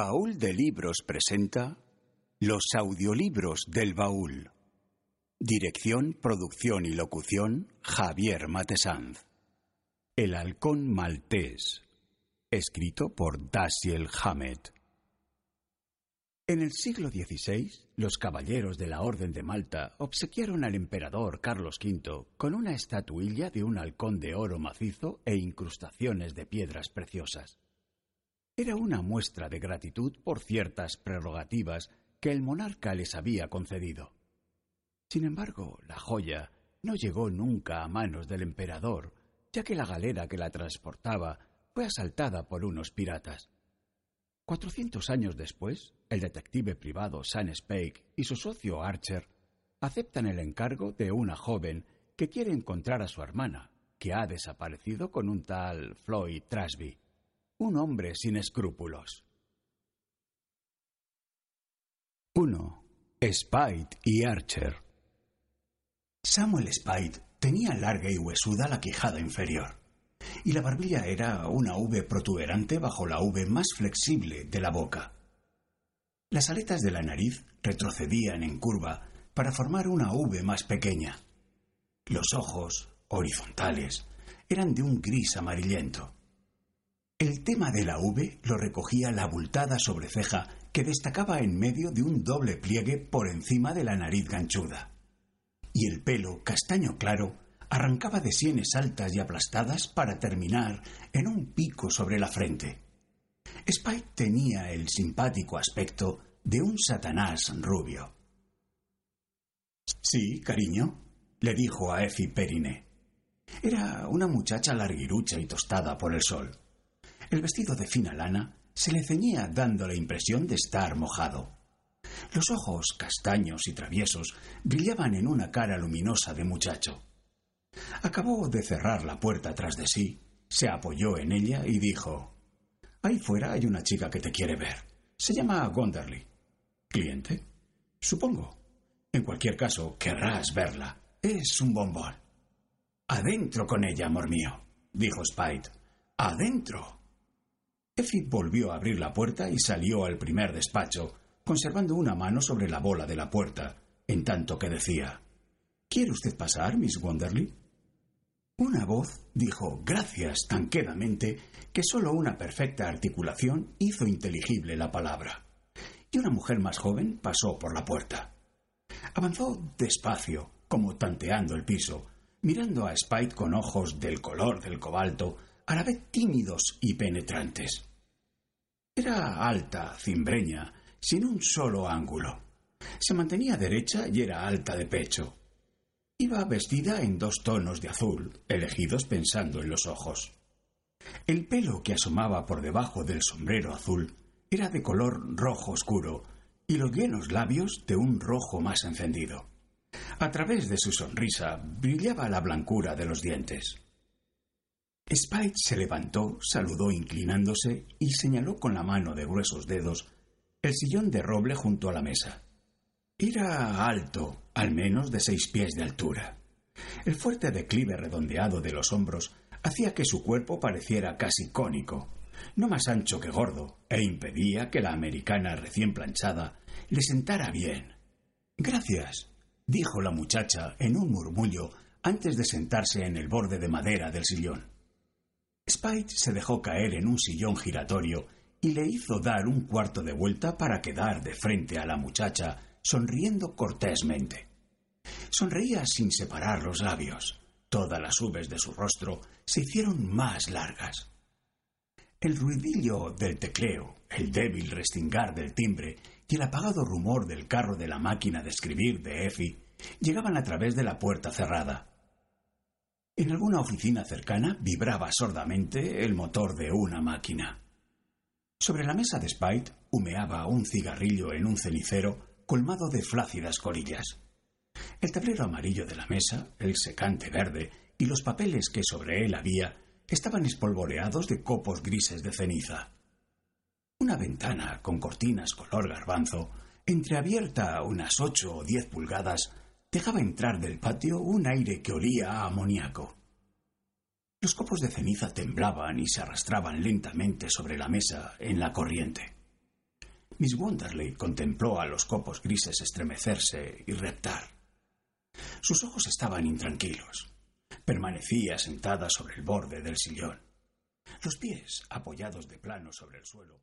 Baúl de Libros presenta Los audiolibros del baúl. Dirección, producción y locución Javier Matesanz. El halcón maltés. Escrito por Dashiell Hammett. En el siglo XVI, los caballeros de la Orden de Malta obsequiaron al emperador Carlos V con una estatuilla de un halcón de oro macizo e incrustaciones de piedras preciosas. Era una muestra de gratitud por ciertas prerrogativas que el monarca les había concedido. Sin embargo, la joya no llegó nunca a manos del emperador, ya que la galera que la transportaba fue asaltada por unos piratas. Cuatrocientos años después, el detective privado Sam Spake y su socio Archer aceptan el encargo de una joven que quiere encontrar a su hermana, que ha desaparecido con un tal Floyd Trasby un hombre sin escrúpulos. 1. Spite y Archer. Samuel Spite tenía larga y huesuda la quijada inferior, y la barbilla era una V protuberante bajo la V más flexible de la boca. Las aletas de la nariz retrocedían en curva para formar una V más pequeña. Los ojos, horizontales, eran de un gris amarillento. El tema de la V lo recogía la abultada sobreceja que destacaba en medio de un doble pliegue por encima de la nariz ganchuda. Y el pelo, castaño claro, arrancaba de sienes altas y aplastadas para terminar en un pico sobre la frente. Spike tenía el simpático aspecto de un satanás rubio. Sí, cariño, le dijo a Effie Perine. Era una muchacha larguirucha y tostada por el sol. El vestido de fina lana se le ceñía dando la impresión de estar mojado. Los ojos, castaños y traviesos, brillaban en una cara luminosa de muchacho. Acabó de cerrar la puerta tras de sí, se apoyó en ella y dijo Ahí fuera hay una chica que te quiere ver. Se llama Gonderly. ¿Cliente? Supongo. En cualquier caso, querrás verla. Es un bombón. Adentro con ella, amor mío, dijo Spite. Adentro. Effie volvió a abrir la puerta y salió al primer despacho, conservando una mano sobre la bola de la puerta, en tanto que decía ¿Quiere usted pasar, Miss Wonderly? Una voz dijo gracias tan quedamente que sólo una perfecta articulación hizo inteligible la palabra. Y una mujer más joven pasó por la puerta. Avanzó despacio, como tanteando el piso, mirando a Spite con ojos del color del cobalto, a la vez tímidos y penetrantes. Era alta, cimbreña, sin un solo ángulo. Se mantenía derecha y era alta de pecho. Iba vestida en dos tonos de azul, elegidos pensando en los ojos. El pelo que asomaba por debajo del sombrero azul era de color rojo oscuro y los llenos labios de un rojo más encendido. A través de su sonrisa brillaba la blancura de los dientes. Spike se levantó, saludó inclinándose y señaló con la mano de gruesos dedos el sillón de roble junto a la mesa. Era alto, al menos de seis pies de altura. El fuerte declive redondeado de los hombros hacía que su cuerpo pareciera casi cónico, no más ancho que gordo, e impedía que la americana recién planchada le sentara bien. Gracias, dijo la muchacha en un murmullo antes de sentarse en el borde de madera del sillón. Spite se dejó caer en un sillón giratorio y le hizo dar un cuarto de vuelta para quedar de frente a la muchacha, sonriendo cortésmente. Sonreía sin separar los labios. Todas las ubes de su rostro se hicieron más largas. El ruidillo del tecleo, el débil restingar del timbre y el apagado rumor del carro de la máquina de escribir de Effie llegaban a través de la puerta cerrada. En alguna oficina cercana vibraba sordamente el motor de una máquina. Sobre la mesa de Spite humeaba un cigarrillo en un cenicero colmado de flácidas corillas. El tablero amarillo de la mesa, el secante verde y los papeles que sobre él había estaban espolvoreados de copos grises de ceniza. Una ventana con cortinas color garbanzo, entreabierta unas ocho o diez pulgadas, dejaba entrar del patio un aire que olía a amoníaco. Los copos de ceniza temblaban y se arrastraban lentamente sobre la mesa en la corriente. Miss Wonderley contempló a los copos grises estremecerse y reptar. Sus ojos estaban intranquilos. Permanecía sentada sobre el borde del sillón, los pies apoyados de plano sobre el suelo.